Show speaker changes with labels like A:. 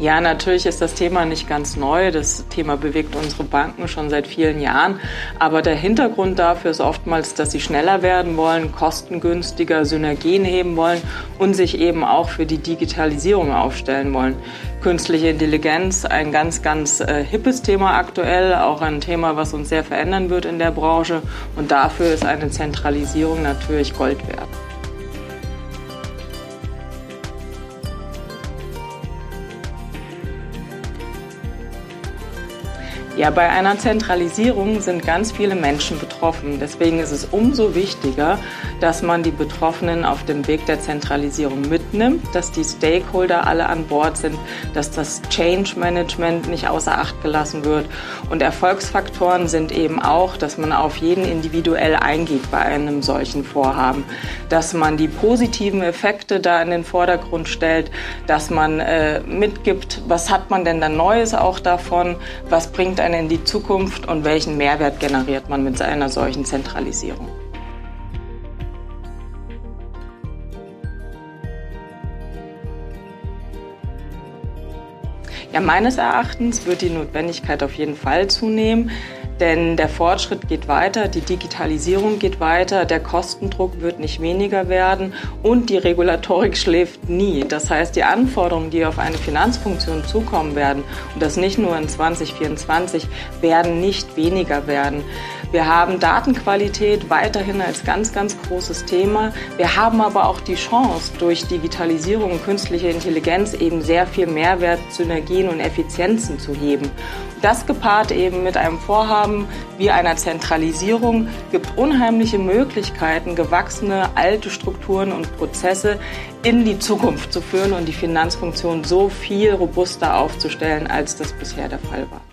A: Ja, natürlich ist das Thema nicht ganz neu. Das Thema bewegt unsere Banken schon seit vielen Jahren. Aber der Hintergrund dafür ist oftmals, dass sie schneller werden wollen, kostengünstiger, Synergien heben wollen und sich eben auch für die Digitalisierung aufstellen wollen. Künstliche Intelligenz, ein ganz, ganz äh, hippes Thema aktuell, auch ein Thema, was uns sehr verändern wird in der Branche. Und dafür ist eine Zentralisierung natürlich Gold wert. Ja, bei einer Zentralisierung sind ganz viele Menschen betroffen. Deswegen ist es umso wichtiger, dass man die Betroffenen auf dem Weg der Zentralisierung mitnimmt, dass die Stakeholder alle an Bord sind, dass das Change Management nicht außer Acht gelassen wird. Und Erfolgsfaktoren sind eben auch, dass man auf jeden individuell eingeht bei einem solchen Vorhaben, dass man die positiven Effekte da in den Vordergrund stellt, dass man äh, mitgibt, was hat man denn da Neues auch davon, was bringt einen in die Zukunft und welchen Mehrwert generiert man mit einer solchen Zentralisierung. Ja, meines Erachtens wird die Notwendigkeit auf jeden Fall zunehmen, denn der Fortschritt geht weiter, die Digitalisierung geht weiter, der Kostendruck wird nicht weniger werden und die Regulatorik schläft nie. Das heißt, die Anforderungen, die auf eine Finanzfunktion zukommen werden, und das nicht nur in 2024, werden nicht weniger werden. Wir haben Datenqualität weiterhin als ganz, ganz großes Thema. Wir haben aber auch die Chance, durch Digitalisierung und künstliche Intelligenz eben sehr viel Mehrwert, Synergien und Effizienzen zu heben. Das gepaart eben mit einem Vorhaben wie einer Zentralisierung gibt unheimliche Möglichkeiten, gewachsene alte Strukturen und Prozesse in die Zukunft zu führen und die Finanzfunktion so viel robuster aufzustellen, als das bisher der Fall war.